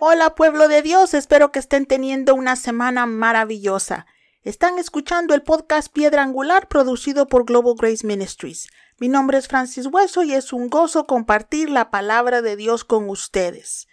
Hola pueblo de Dios, espero que estén teniendo una semana maravillosa. Están escuchando el podcast Piedra Angular producido por Global Grace Ministries. Mi nombre es Francis Hueso y es un gozo compartir la palabra de Dios con ustedes.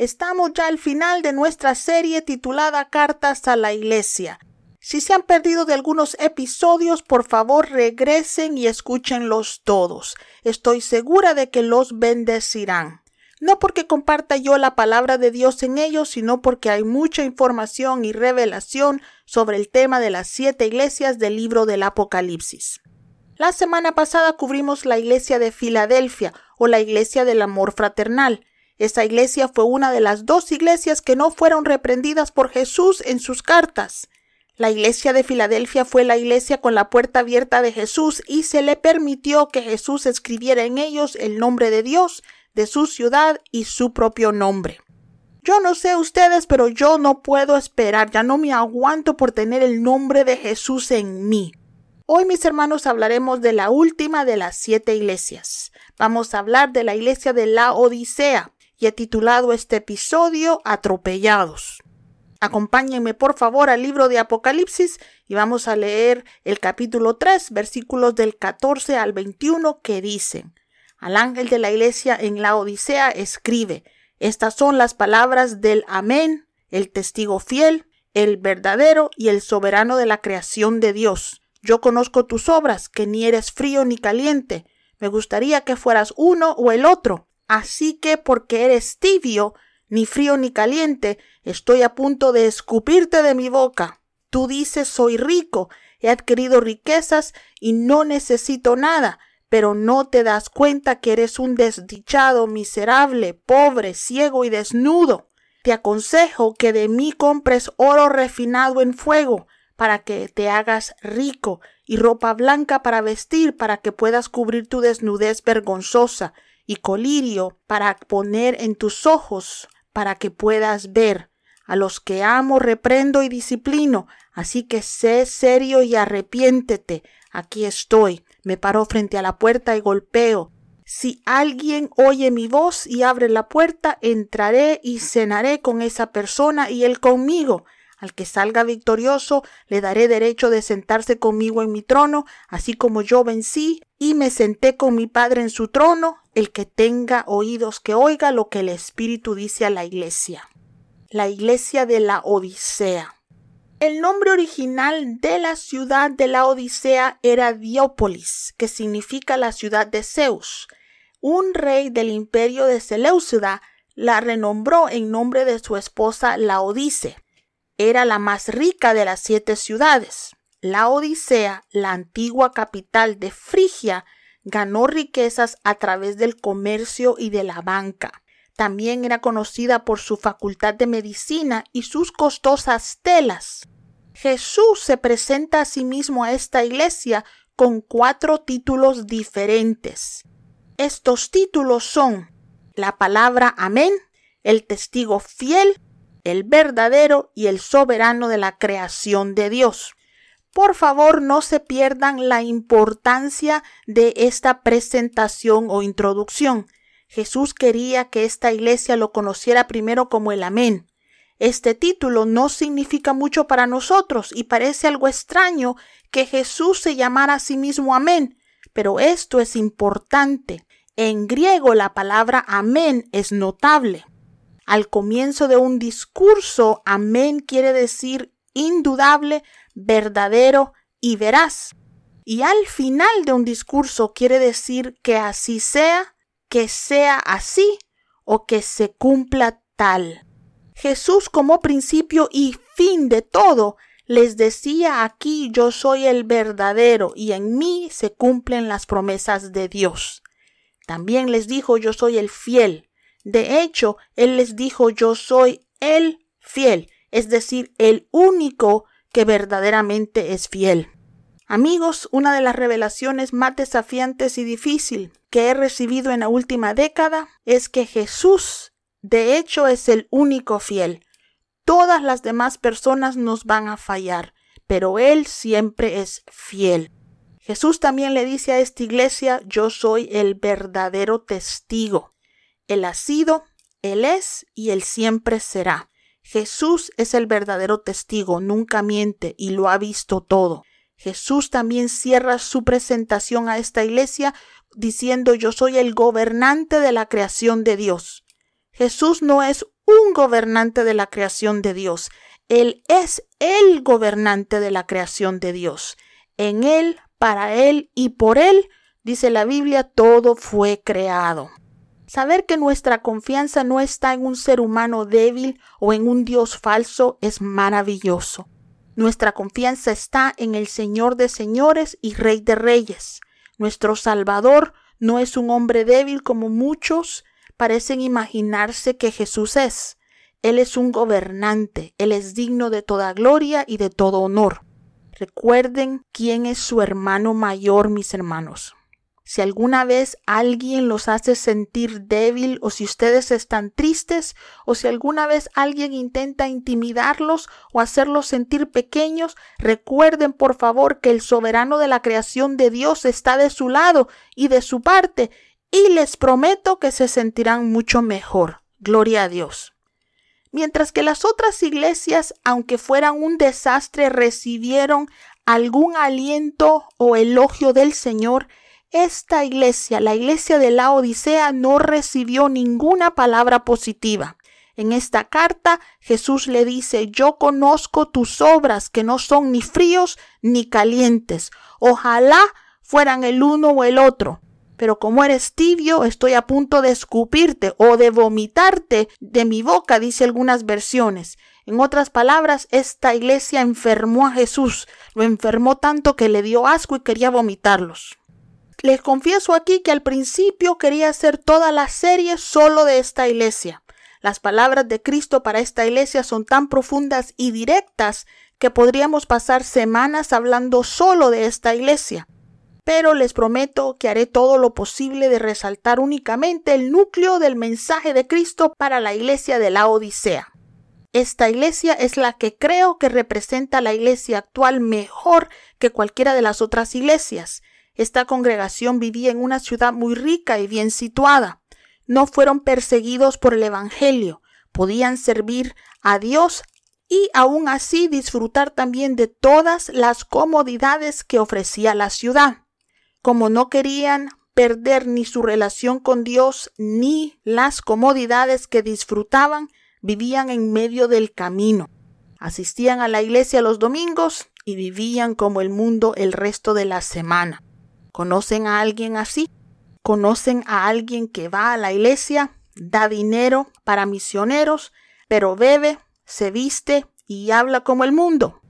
Estamos ya al final de nuestra serie titulada Cartas a la Iglesia. Si se han perdido de algunos episodios, por favor regresen y escúchenlos todos. Estoy segura de que los bendecirán no porque comparta yo la palabra de Dios en ellos, sino porque hay mucha información y revelación sobre el tema de las siete iglesias del libro del Apocalipsis. La semana pasada cubrimos la iglesia de Filadelfia o la iglesia del amor fraternal. Esa iglesia fue una de las dos iglesias que no fueron reprendidas por Jesús en sus cartas. La iglesia de Filadelfia fue la iglesia con la puerta abierta de Jesús y se le permitió que Jesús escribiera en ellos el nombre de Dios de su ciudad y su propio nombre. Yo no sé ustedes, pero yo no puedo esperar, ya no me aguanto por tener el nombre de Jesús en mí. Hoy, mis hermanos, hablaremos de la última de las siete iglesias. Vamos a hablar de la iglesia de la Odisea y he titulado este episodio Atropellados. Acompáñenme por favor al libro de Apocalipsis y vamos a leer el capítulo 3, versículos del 14 al 21 que dicen, al ángel de la iglesia en la Odisea escribe, estas son las palabras del Amén, el testigo fiel, el verdadero y el soberano de la creación de Dios. Yo conozco tus obras, que ni eres frío ni caliente. Me gustaría que fueras uno o el otro. Así que porque eres tibio, ni frío ni caliente, estoy a punto de escupirte de mi boca. Tú dices soy rico, he adquirido riquezas y no necesito nada pero no te das cuenta que eres un desdichado, miserable, pobre, ciego y desnudo. Te aconsejo que de mí compres oro refinado en fuego, para que te hagas rico, y ropa blanca para vestir, para que puedas cubrir tu desnudez vergonzosa, y colirio para poner en tus ojos, para que puedas ver. A los que amo reprendo y disciplino, así que sé serio y arrepiéntete. Aquí estoy. Me paro frente a la puerta y golpeo. Si alguien oye mi voz y abre la puerta, entraré y cenaré con esa persona y él conmigo. Al que salga victorioso, le daré derecho de sentarse conmigo en mi trono, así como yo vencí y me senté con mi Padre en su trono. El que tenga oídos que oiga lo que el Espíritu dice a la iglesia. La iglesia de la Odisea. El nombre original de la ciudad de la Odisea era Diópolis, que significa la ciudad de Zeus. Un rey del imperio de Seleucida la renombró en nombre de su esposa Laodice. Era la más rica de las siete ciudades. La Odisea, la antigua capital de Frigia, ganó riquezas a través del comercio y de la banca. También era conocida por su facultad de medicina y sus costosas telas. Jesús se presenta a sí mismo a esta iglesia con cuatro títulos diferentes. Estos títulos son la palabra amén, el testigo fiel, el verdadero y el soberano de la creación de Dios. Por favor, no se pierdan la importancia de esta presentación o introducción. Jesús quería que esta iglesia lo conociera primero como el amén. Este título no significa mucho para nosotros y parece algo extraño que Jesús se llamara a sí mismo amén, pero esto es importante. En griego la palabra amén es notable. Al comienzo de un discurso, amén quiere decir indudable, verdadero y veraz. Y al final de un discurso quiere decir que así sea, que sea así o que se cumpla tal. Jesús como principio y fin de todo les decía aquí yo soy el verdadero y en mí se cumplen las promesas de Dios. También les dijo yo soy el fiel. De hecho, Él les dijo yo soy el fiel, es decir, el único que verdaderamente es fiel. Amigos, una de las revelaciones más desafiantes y difícil que he recibido en la última década es que Jesús De hecho, es el único fiel. Todas las demás personas nos van a fallar, pero Él siempre es fiel. Jesús también le dice a esta iglesia, yo soy el verdadero testigo. Él ha sido, Él es y Él siempre será. Jesús es el verdadero testigo, nunca miente y lo ha visto todo. Jesús también cierra su presentación a esta iglesia diciendo yo soy el gobernante de la creación de Dios. Jesús no es un gobernante de la creación de Dios, Él es el gobernante de la creación de Dios. En Él, para Él y por Él, dice la Biblia, todo fue creado. Saber que nuestra confianza no está en un ser humano débil o en un Dios falso es maravilloso. Nuestra confianza está en el Señor de señores y Rey de reyes. Nuestro Salvador no es un hombre débil como muchos parecen imaginarse que Jesús es. Él es un gobernante, Él es digno de toda gloria y de todo honor. Recuerden quién es su hermano mayor, mis hermanos. Si alguna vez alguien los hace sentir débil o si ustedes están tristes o si alguna vez alguien intenta intimidarlos o hacerlos sentir pequeños, recuerden por favor que el soberano de la creación de Dios está de su lado y de su parte y les prometo que se sentirán mucho mejor. Gloria a Dios. Mientras que las otras iglesias, aunque fueran un desastre, recibieron algún aliento o elogio del Señor, esta iglesia, la iglesia de la Odisea, no recibió ninguna palabra positiva. En esta carta Jesús le dice, yo conozco tus obras que no son ni fríos ni calientes. Ojalá fueran el uno o el otro. Pero como eres tibio, estoy a punto de escupirte o de vomitarte de mi boca, dice algunas versiones. En otras palabras, esta iglesia enfermó a Jesús, lo enfermó tanto que le dio asco y quería vomitarlos. Les confieso aquí que al principio quería hacer toda la serie solo de esta iglesia. Las palabras de Cristo para esta iglesia son tan profundas y directas que podríamos pasar semanas hablando solo de esta iglesia. Pero les prometo que haré todo lo posible de resaltar únicamente el núcleo del mensaje de Cristo para la iglesia de la Odisea. Esta iglesia es la que creo que representa la iglesia actual mejor que cualquiera de las otras iglesias. Esta congregación vivía en una ciudad muy rica y bien situada. No fueron perseguidos por el Evangelio, podían servir a Dios y aún así disfrutar también de todas las comodidades que ofrecía la ciudad. Como no querían perder ni su relación con Dios ni las comodidades que disfrutaban, vivían en medio del camino. Asistían a la iglesia los domingos y vivían como el mundo el resto de la semana. ¿Conocen a alguien así? ¿Conocen a alguien que va a la iglesia, da dinero para misioneros, pero bebe, se viste y habla como el mundo?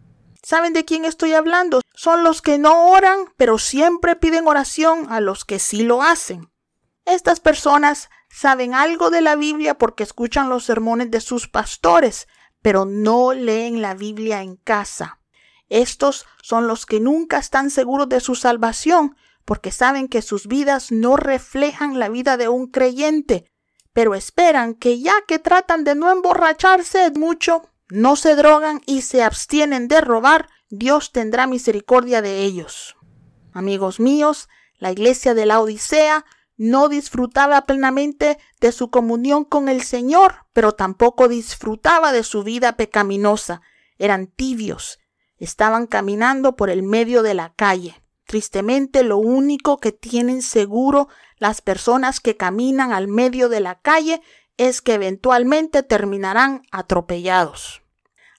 ¿Saben de quién estoy hablando? Son los que no oran, pero siempre piden oración a los que sí lo hacen. Estas personas saben algo de la Biblia porque escuchan los sermones de sus pastores, pero no leen la Biblia en casa. Estos son los que nunca están seguros de su salvación, porque saben que sus vidas no reflejan la vida de un creyente, pero esperan que ya que tratan de no emborracharse mucho, no se drogan y se abstienen de robar, Dios tendrá misericordia de ellos. Amigos míos, la iglesia de la Odisea no disfrutaba plenamente de su comunión con el Señor, pero tampoco disfrutaba de su vida pecaminosa. Eran tibios, estaban caminando por el medio de la calle. Tristemente, lo único que tienen seguro las personas que caminan al medio de la calle es que eventualmente terminarán atropellados.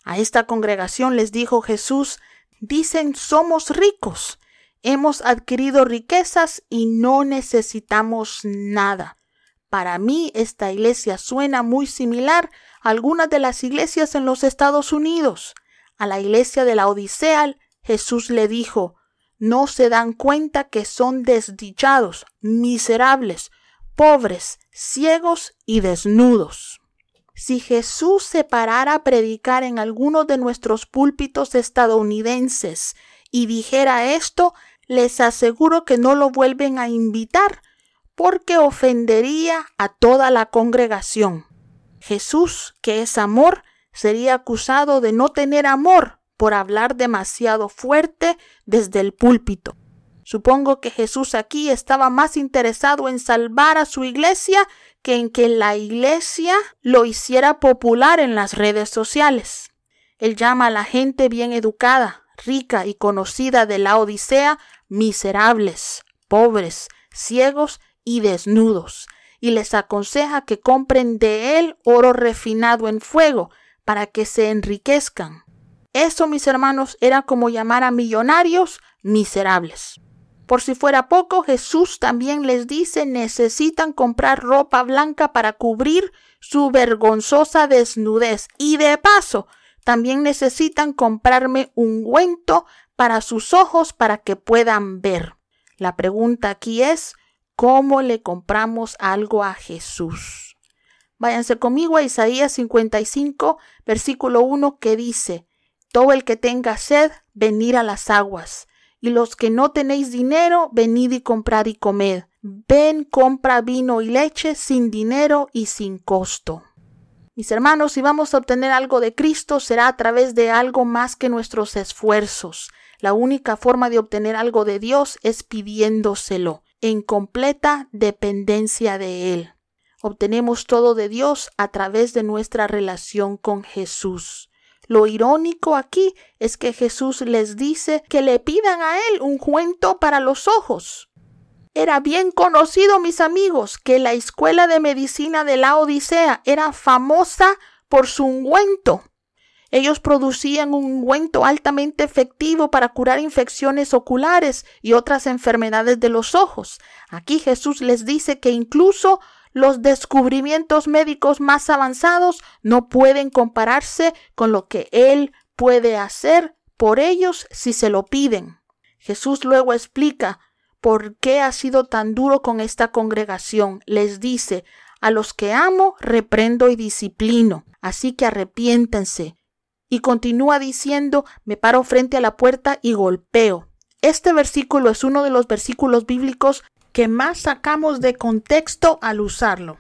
A esta congregación les dijo Jesús, dicen somos ricos, hemos adquirido riquezas y no necesitamos nada. Para mí esta iglesia suena muy similar a algunas de las iglesias en los Estados Unidos. A la iglesia de la Odisea Jesús le dijo, no se dan cuenta que son desdichados, miserables, pobres, ciegos y desnudos. Si Jesús se parara a predicar en alguno de nuestros púlpitos estadounidenses y dijera esto, les aseguro que no lo vuelven a invitar porque ofendería a toda la congregación. Jesús, que es amor, sería acusado de no tener amor por hablar demasiado fuerte desde el púlpito. Supongo que Jesús aquí estaba más interesado en salvar a su iglesia que en que la iglesia lo hiciera popular en las redes sociales. Él llama a la gente bien educada, rica y conocida de la Odisea miserables, pobres, ciegos y desnudos, y les aconseja que compren de él oro refinado en fuego, para que se enriquezcan. Eso, mis hermanos, era como llamar a millonarios miserables. Por si fuera poco, Jesús también les dice necesitan comprar ropa blanca para cubrir su vergonzosa desnudez y de paso también necesitan comprarme ungüento para sus ojos para que puedan ver. La pregunta aquí es ¿cómo le compramos algo a Jesús? Váyanse conmigo a Isaías 55, versículo 1 que dice, Todo el que tenga sed, venir a las aguas, y los que no tenéis dinero, venid y comprad y comed. Ven, compra vino y leche sin dinero y sin costo. Mis hermanos, si vamos a obtener algo de Cristo, será a través de algo más que nuestros esfuerzos. La única forma de obtener algo de Dios es pidiéndoselo, en completa dependencia de Él. Obtenemos todo de Dios a través de nuestra relación con Jesús. Lo irónico aquí es que Jesús les dice que le pidan a Él un cuento para los ojos. Era bien conocido, mis amigos, que la escuela de medicina de la Odisea era famosa por su ungüento. Ellos producían un ungüento altamente efectivo para curar infecciones oculares y otras enfermedades de los ojos. Aquí Jesús les dice que incluso los descubrimientos médicos más avanzados no pueden compararse con lo que Él puede hacer por ellos si se lo piden. Jesús luego explica por qué ha sido tan duro con esta congregación. Les dice, a los que amo, reprendo y disciplino, así que arrepiéntense. Y continúa diciendo, me paro frente a la puerta y golpeo. Este versículo es uno de los versículos bíblicos que más sacamos de contexto al usarlo.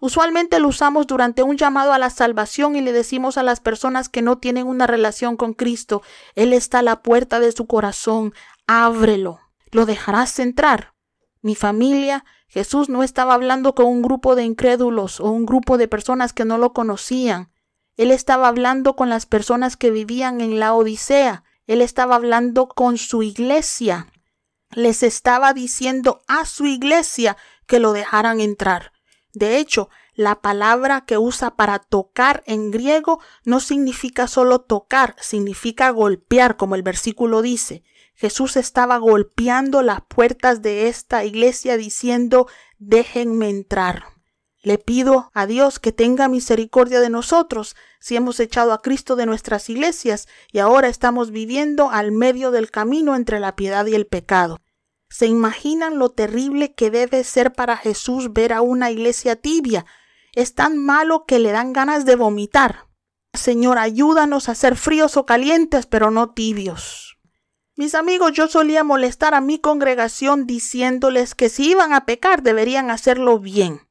Usualmente lo usamos durante un llamado a la salvación y le decimos a las personas que no tienen una relación con Cristo, Él está a la puerta de su corazón, ábrelo, lo dejarás entrar. Mi familia, Jesús no estaba hablando con un grupo de incrédulos o un grupo de personas que no lo conocían. Él estaba hablando con las personas que vivían en la Odisea. Él estaba hablando con su iglesia les estaba diciendo a su iglesia que lo dejaran entrar. De hecho, la palabra que usa para tocar en griego no significa solo tocar, significa golpear, como el versículo dice. Jesús estaba golpeando las puertas de esta iglesia diciendo déjenme entrar. Le pido a Dios que tenga misericordia de nosotros si hemos echado a Cristo de nuestras iglesias y ahora estamos viviendo al medio del camino entre la piedad y el pecado. ¿Se imaginan lo terrible que debe ser para Jesús ver a una iglesia tibia? Es tan malo que le dan ganas de vomitar. Señor, ayúdanos a ser fríos o calientes, pero no tibios. Mis amigos, yo solía molestar a mi congregación diciéndoles que si iban a pecar deberían hacerlo bien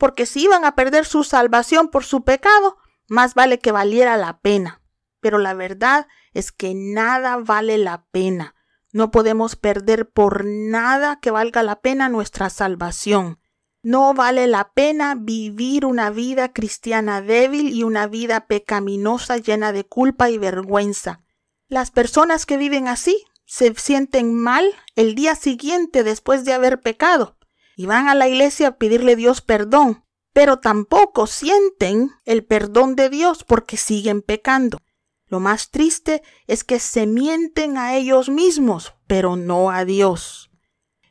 porque si iban a perder su salvación por su pecado, más vale que valiera la pena. Pero la verdad es que nada vale la pena. No podemos perder por nada que valga la pena nuestra salvación. No vale la pena vivir una vida cristiana débil y una vida pecaminosa llena de culpa y vergüenza. Las personas que viven así se sienten mal el día siguiente después de haber pecado y van a la iglesia a pedirle a Dios perdón, pero tampoco sienten el perdón de Dios porque siguen pecando. Lo más triste es que se mienten a ellos mismos, pero no a Dios.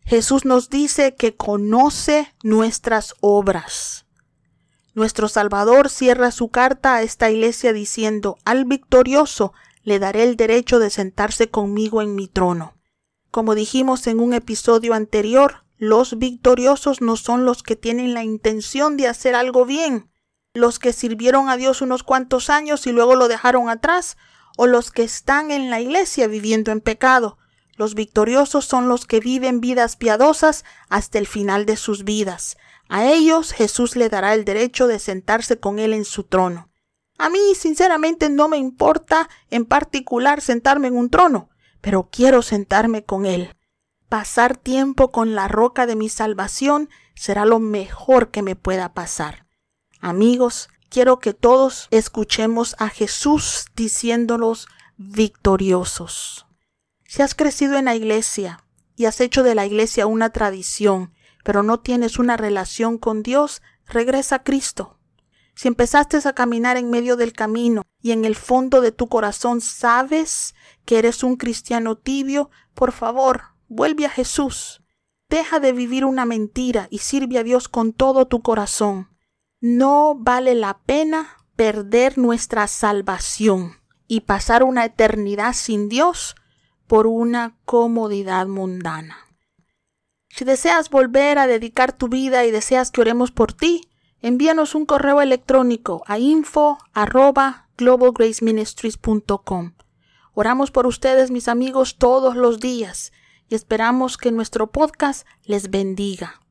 Jesús nos dice que conoce nuestras obras. Nuestro Salvador cierra su carta a esta iglesia diciendo, al victorioso le daré el derecho de sentarse conmigo en mi trono. Como dijimos en un episodio anterior, los victoriosos no son los que tienen la intención de hacer algo bien, los que sirvieron a Dios unos cuantos años y luego lo dejaron atrás, o los que están en la iglesia viviendo en pecado. Los victoriosos son los que viven vidas piadosas hasta el final de sus vidas. A ellos Jesús le dará el derecho de sentarse con Él en su trono. A mí, sinceramente, no me importa en particular sentarme en un trono, pero quiero sentarme con Él. Pasar tiempo con la roca de mi salvación será lo mejor que me pueda pasar. Amigos, quiero que todos escuchemos a Jesús diciéndolos victoriosos. Si has crecido en la iglesia y has hecho de la iglesia una tradición, pero no tienes una relación con Dios, regresa a Cristo. Si empezaste a caminar en medio del camino y en el fondo de tu corazón sabes que eres un cristiano tibio, por favor, vuelve a Jesús. Deja de vivir una mentira y sirve a Dios con todo tu corazón. No vale la pena perder nuestra salvación y pasar una eternidad sin Dios por una comodidad mundana. Si deseas volver a dedicar tu vida y deseas que oremos por ti, envíanos un correo electrónico a info Oramos por ustedes, mis amigos, todos los días y esperamos que nuestro podcast les bendiga.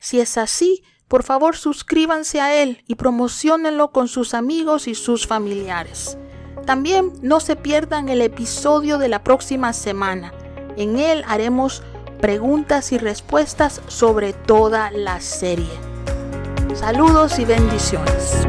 Si es así, por favor suscríbanse a él y promocionenlo con sus amigos y sus familiares. También no se pierdan el episodio de la próxima semana. En él haremos preguntas y respuestas sobre toda la serie. Saludos y bendiciones.